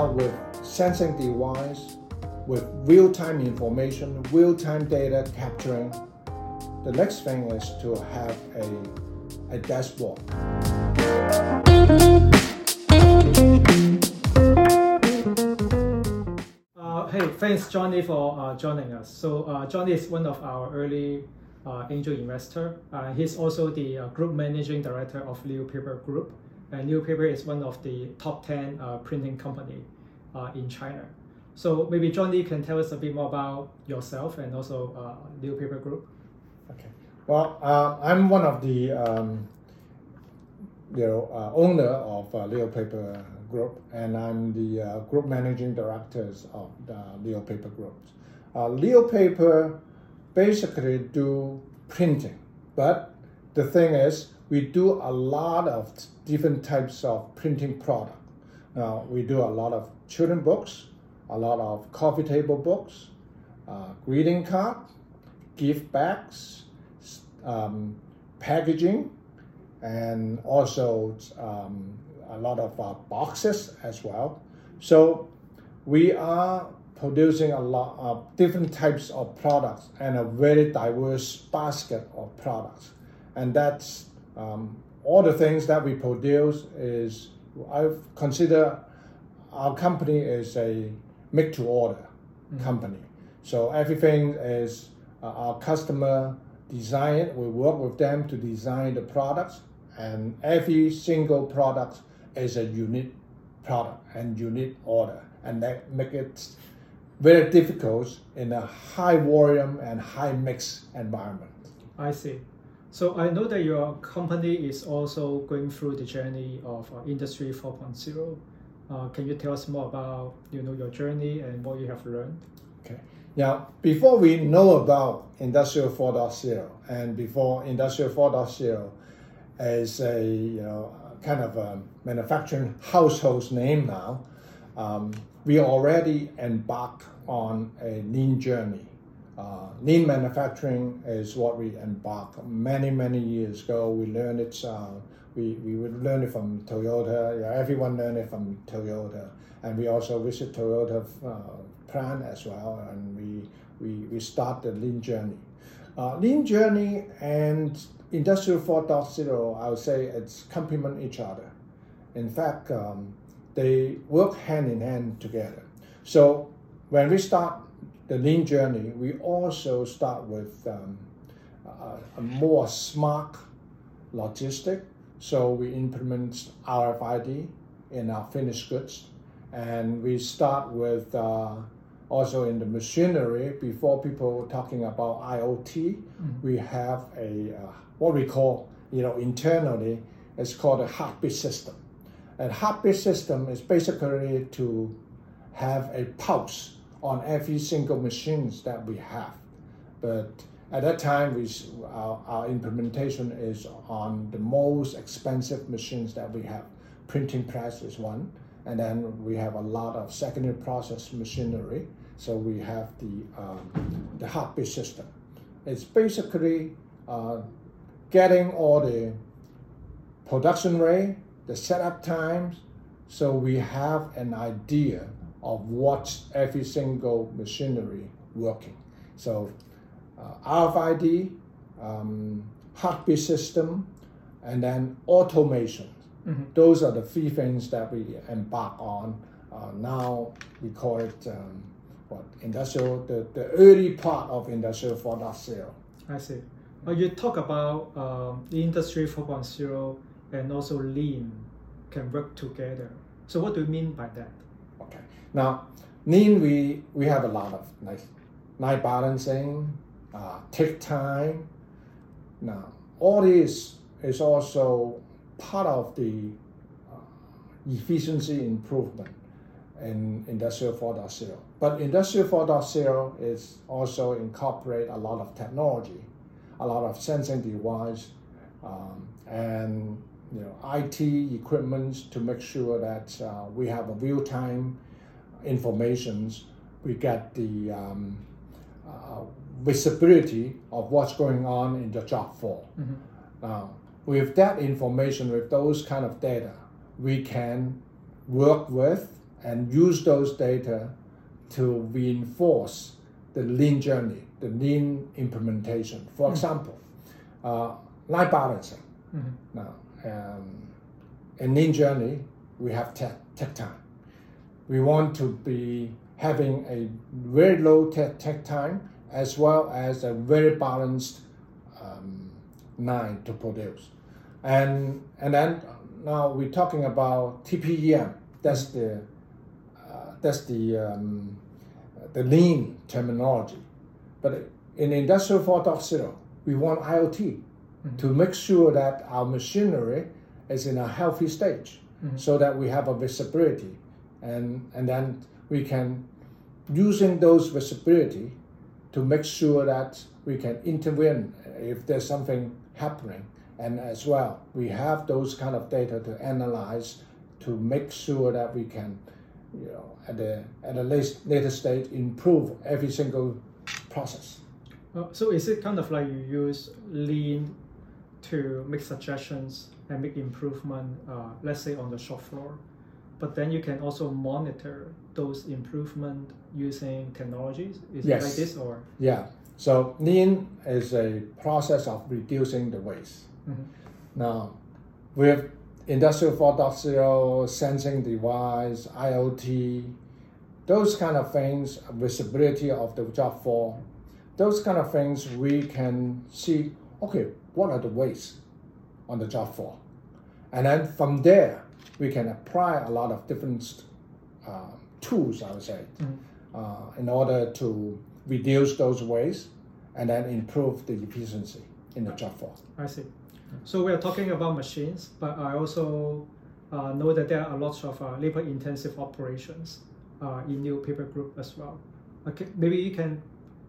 Now with sensing device, with real-time information, real-time data capturing, the next thing is to have a, a dashboard. Uh, hey, thanks Johnny for uh, joining us. So uh, Johnny is one of our early uh, angel investor. Uh, he's also the uh, group managing director of Leo Paper Group. And Leo Paper is one of the top 10 uh, printing company uh, in China. So maybe Johnny can tell us a bit more about yourself and also uh, Leo Paper Group. Okay. Well, uh, I'm one of the um, you know uh, owner of uh, Leo Paper Group, and I'm the uh, group managing directors of the Leo Paper Group. Leo Paper basically do printing, but the thing is, we do a lot of different types of printing product. Now we do a lot of children books, a lot of coffee table books, uh, greeting card, gift bags, um, packaging, and also um, a lot of uh, boxes as well. So we are producing a lot of different types of products and a very diverse basket of products. And that's um, all the things that we produce is I consider our company is a make to order company. So everything is uh, our customer design. We work with them to design the products, and every single product is a unique product and unique order, and that make it very difficult in a high volume and high mix environment. I see. So I know that your company is also going through the journey of uh, Industry 4.0. Uh, can you tell us more about you know your journey and what you have learned? Okay. Now, before we know about Industrial 4.0 and before Industrial 4.0 is a you know kind of a manufacturing household name now, um, we already embarked on a lean journey. Uh, lean manufacturing is what we embarked many many years ago. We learned it. Uh, we we would learn it from Toyota. Yeah, everyone learned it from Toyota, and we also visit Toyota uh, plant as well. And we we we start the lean journey. Uh, lean journey and industrial 4.0, I would say it's complement each other. In fact, um, they work hand in hand together. So when we start the lean journey, we also start with um, a, a more smart logistic. So we implement RFID in our finished goods, and we start with uh, also in the machinery. Before people talking about IoT, we have a uh, what we call you know internally it's called a heartbeat system. And heartbeat system is basically to have a pulse on every single machines that we have. But at that time, we, our, our implementation is on the most expensive machines that we have. Printing press is one, and then we have a lot of secondary process machinery. So we have the um, the heartbeat system. It's basically uh, getting all the production rate, the setup times, so we have an idea of what every single machinery working. So uh, RFID, um, heartbeat system, and then automation. Those are the three things that we embark on. Uh, now we call it um, what industrial, the, the early part of industrial 4.0. I see. Uh, you talk about um, the industry 4.0 and also lean can work together. So what do you mean by that? Now, lean, we, we have a lot of like night balancing, uh, takt time. Now, all this is also part of the uh, efficiency improvement in Industrial 4.0. But Industrial 4.0 is also incorporate a lot of technology, a lot of sensing device, um, and you know IT equipment to make sure that uh, we have a real time informations. We get the um, uh, visibility of what's going on in the job floor. Now, with that information, with those kind of data, we can work with and use those data to reinforce the lean journey, the lean implementation. For Mm. example, uh, line balancing. Mhm. Now, um, in lean journey, we have tech, takt time. We want to be having a very low tech, takt time as well as a very balanced um, line to produce. And, and then now we're talking about TPM. That's the, uh, that's the, um, the lean terminology. But in Industrial 4.0, we want IoT to make sure that our machinery is in a healthy stage so that we have a visibility and, and then we can using those visibility to make sure that we can intervene if there's something happening. And as well we have those kind of data to analyze to make sure that we can you know at the at a later, later stage improve every single process. Uh, so is it kind of like you use lean to make suggestions and make improvement, uh, let's say on the shop floor, but then you can also monitor those improvement using technologies? Is it like this or? Yeah. So lean is a process of reducing the waste. Mhm. Now, with Industrial 4.0, sensing device, IoT, those kind of things, visibility of the job floor, those kind of things we can see, okay, what are the wastes on the job floor? And then from there, we can apply a lot of different uh, tools, I would say, Mhm. uh, in order to reduce those waste and then improve the efficiency in the job floor. I see. So we are talking about machines, but I also uh, know that there are lots of uh, labor-intensive operations uh, in Leo Paper Group as well. Okay, maybe you can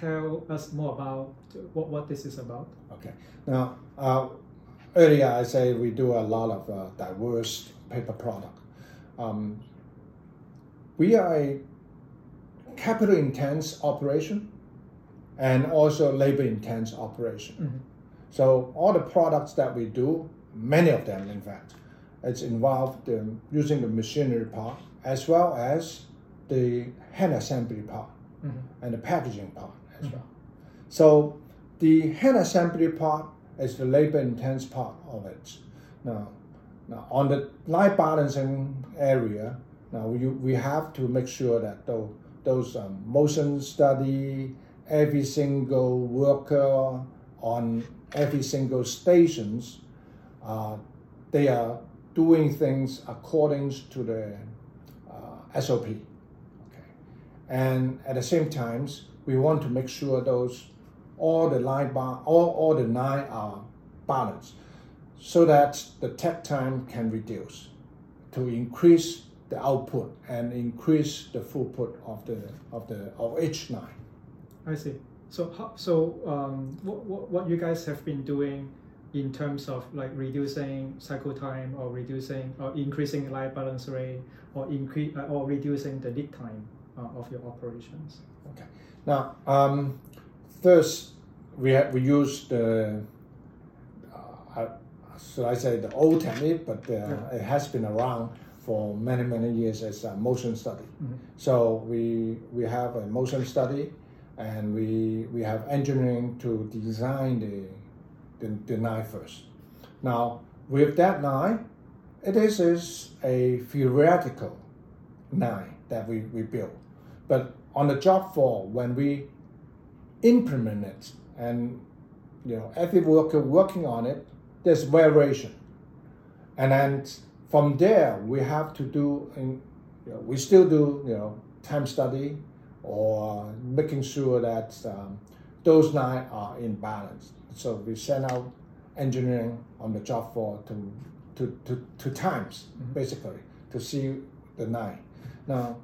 tell us more about what, what this is about. Okay. Now, uh, earlier I say we do a lot of uh, diverse paper product. Um, we are a capital intense operation and also labor intense operation. Mhm. So all the products that we do, many of them in fact, it's involved um, using the machinery part as well as the hand assembly part Mhm. and the packaging part as well. So the hand assembly part is the labor intense part of it. Now, now on the line balancing area, now we, we have to make sure that those, those um, motion study, every single worker on every single stations, uh, they are doing things according to the uh, SOP. Okay. And at the same times, we want to make sure those all the line bar, all, all the nine are balanced, so that the takt time can reduce, to increase the output and increase the throughput of the of the of each line. I see. So how, so um, what, what, what you guys have been doing in terms of like reducing cycle time or reducing or increasing line balance rate or increase uh, or reducing the lead time uh, of your operations? Okay. Now, um, first we have, we use the uh, should I say the old technique, but uh, Yeah. it has been around for many many years as a motion study. Mhm. So we we have a motion study, and we we have engineering to design the the, the knife first. Now with that knife, it is, is a theoretical knife that we, we build. But on the job floor, when we implement it and you know every worker working on it, there's variation. And then from there we have to do in, you know, we still do you know time study or making sure that um, those nine are in balance. So we send out engineering on the job floor to to, to, to times basically to see the nine. Now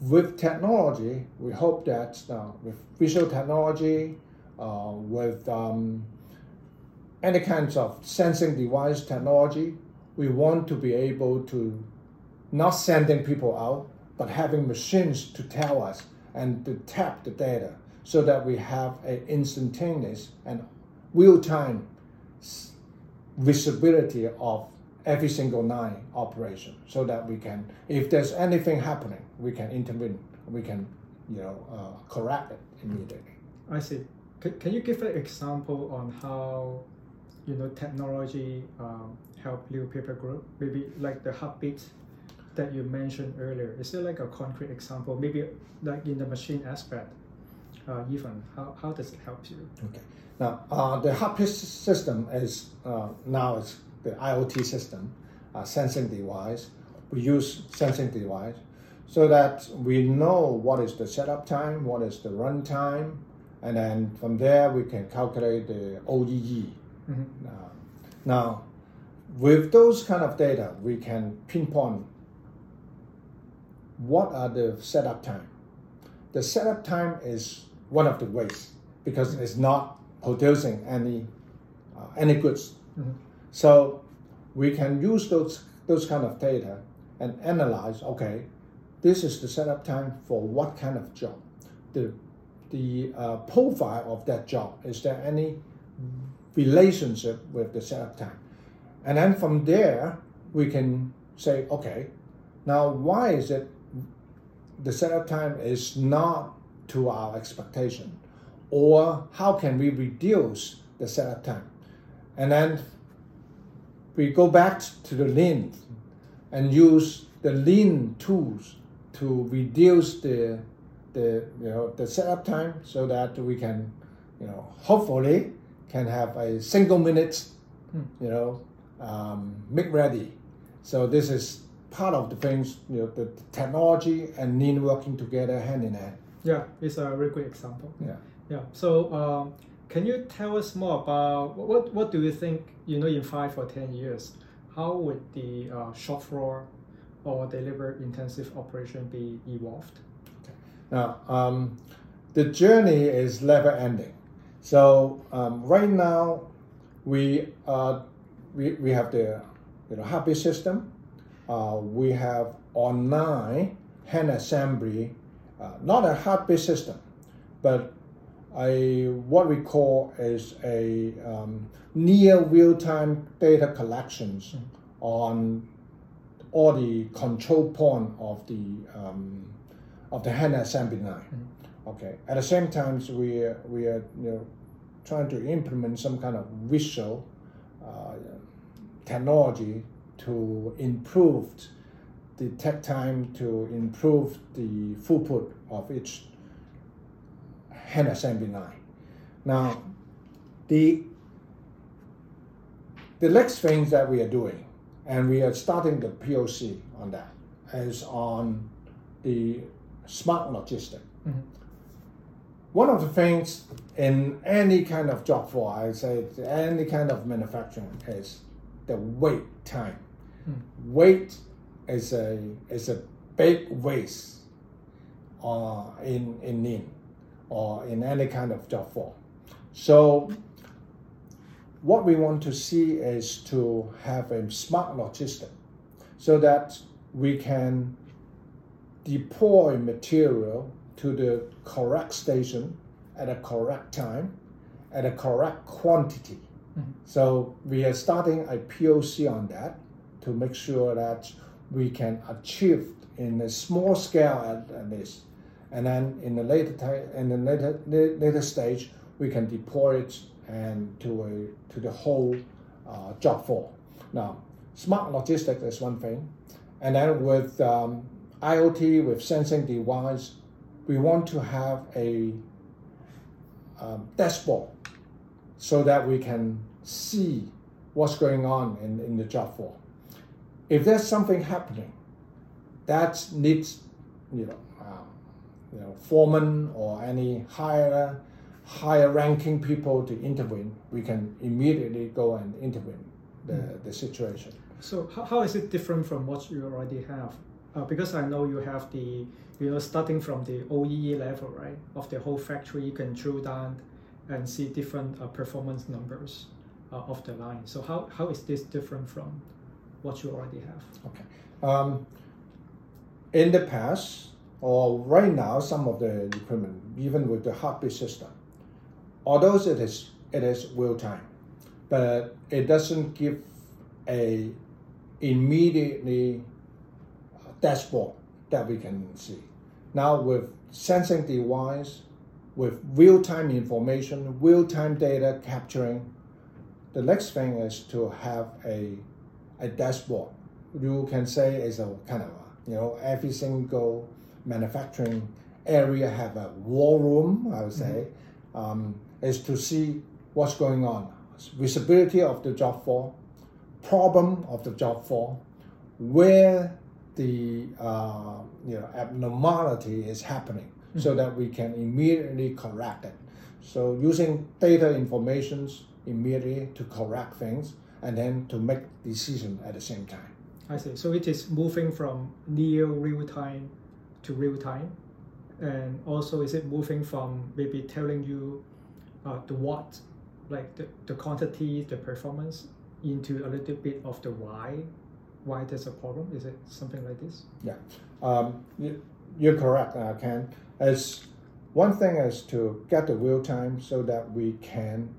with technology, we hope that uh, with visual technology, uh, with um, any kinds of sensing device technology, we want to be able to not sending people out, but having machines to tell us and to tap the data so that we have a instantaneous and real-time visibility of every single line operation so that we can, if there's anything happening, we can intervene, we can, you know, uh, correct it immediately. I see. Can, can you give an example on how, you know, technology um, help Leo Paper Group? Maybe like the heartbeat that you mentioned earlier. Is there like a concrete example? Maybe like in the machine aspect, uh, even how, how does it help you? Okay. Now, uh, the heartbeat system is uh, now is the IoT system, uh, sensing device. We use sensing device so that we know what is the setup time, what is the run time, and then from there we can calculate the OEE. Mhm. Uh, now, with those kind of data, we can pinpoint what are the setup time. The setup time is one of the ways because it's not producing any uh, any goods. Mhm. So we can use those those kind of data and analyze. Okay, this is the setup time for what kind of job. The the uh, profile of that job. Is there any relationship with the setup time? And then from there, we can say, okay, now why is it the setup time is not to our expectation? Or how can we reduce the setup time? And then we go back to the lean and use the lean tools to reduce the the you know the setup time so that we can you know hopefully can have a single minute Hmm. you know um, make ready so this is part of the things you know the technology and lean working together hand in hand Yeah, it's a very good example. yeah Yeah. So, um, can you tell us more about what what do you think? You know, in five or ten years, how would the uh, shop floor or the labor intensive operation be evolved? Now, um, the journey is never ending. So um, right now, we, uh, we we have the you know happy system. Uh, we have online hand assembly, uh, not a happy system, but a what we call is a um, near real time data collections on all the control point of the um, of the hand assembly line. Okay. At the same time, we are, we are you know trying to implement some kind of visual uh, technology to improve the takt time to improve the throughput of each hand assembly line. Now, the the next thing that we are doing, and we are starting the POC on that, is on the smart logistics. Mhm. One of the things in any kind of job for, I say, any kind of manufacturing is the wait time. Wait is a is a big waste uh, in in lean or in any kind of job for. So what we want to see is to have a smart logistic so that we can deploy material to the correct station at a correct time at a correct quantity. So we are starting a POC on that to make sure that we can achieve in a small scale at, at least, and then in the later time, in the later later stage, we can deploy it and to a to the whole uh, job floor. Now, smart logistics is one thing, and then with um, IoT with sensing device, we want to have a um, dashboard so that we can see what's going on in, in the job floor. If there's something happening that needs, you know, um, you know, foreman or any higher higher ranking people to intervene, we can immediately go and intervene the, the situation. So how, how is it different from what you already have? Uh, because I know you have the, you know, starting from the OEE level, right, of the whole factory, you can drill down and see different uh, performance numbers uh, of the line. So how, how is this different from what you already have? Okay. Um, in the past, or right now, some of the equipment, even with the heartbeat system, although it is it is real time, but it doesn't give a immediately dashboard that we can see. Now with sensing device, with real-time information, real-time data capturing, the next thing is to have a, a dashboard. You can say is a kind of, a, you know, every single manufacturing area have a war room, I would say, mm-hmm. um, is to see what's going on. Visibility of the job floor, problem of the job floor, where the uh, you know abnormality is happening, mm-hmm. so that we can immediately correct it. So using data informations immediately to correct things and then to make decision at the same time. I see. So it is moving from near real time to real time, and also is it moving from maybe telling you uh, the what, like the, the quantity, the performance, into a little bit of the why, why there's a problem? Is it something like this? Yeah, um, you, are correct, uh, Ken. As one thing is to get the real time so that we can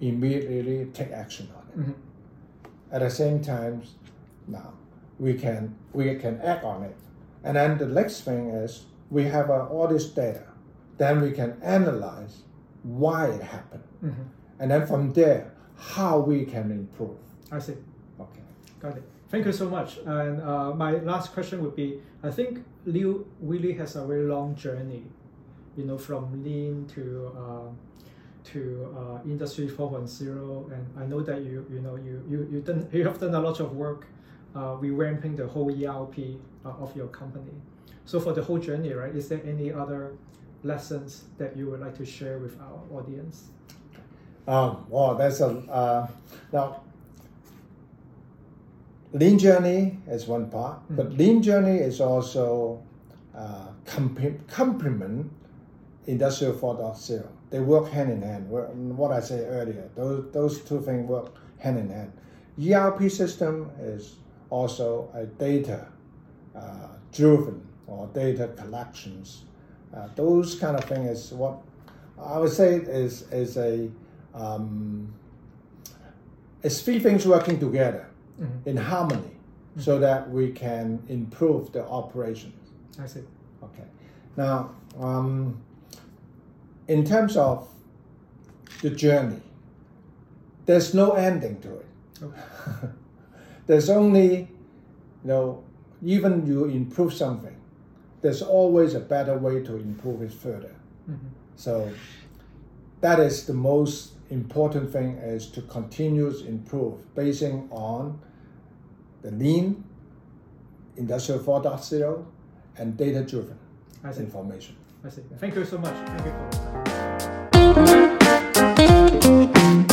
immediately take action on it. Mm-hmm. At the same time, now we can we can act on it, and then the next thing is we have uh, all this data, then we can analyze why it happened, mm-hmm. and then from there how we can improve. I see. Okay, got it. Thank you so much. And uh, my last question would be: I think Leo really has a very long journey, you know, from lean to uh, to uh, Industry 4.0, and I know that you you know you you you done you have done a lot of work uh, revamping the whole ERP uh, of your company. So for the whole journey, right, is there any other lessons that you would like to share with our audience? Um, well, that's a uh, now. Lean journey is one part, mm-hmm. but lean journey is also uh, complement industrial 4.0 they work hand in hand. What I said earlier, those those two things work hand in hand. ERP system is also a data uh, driven or data collections. Uh, those kind of thing is what I would say is is a um, it's three things working together mm-hmm. in harmony mm-hmm. so that we can improve the operations. I see. Okay. Now, um, in terms of the journey, there's no ending to it. Okay. there's only, you know, even you improve something, there's always a better way to improve it further. Mm-hmm. So that is the most important thing is to continuously improve basing on the lean, industrial 4.0, and data driven information. I see. Thank you so much. Thank you for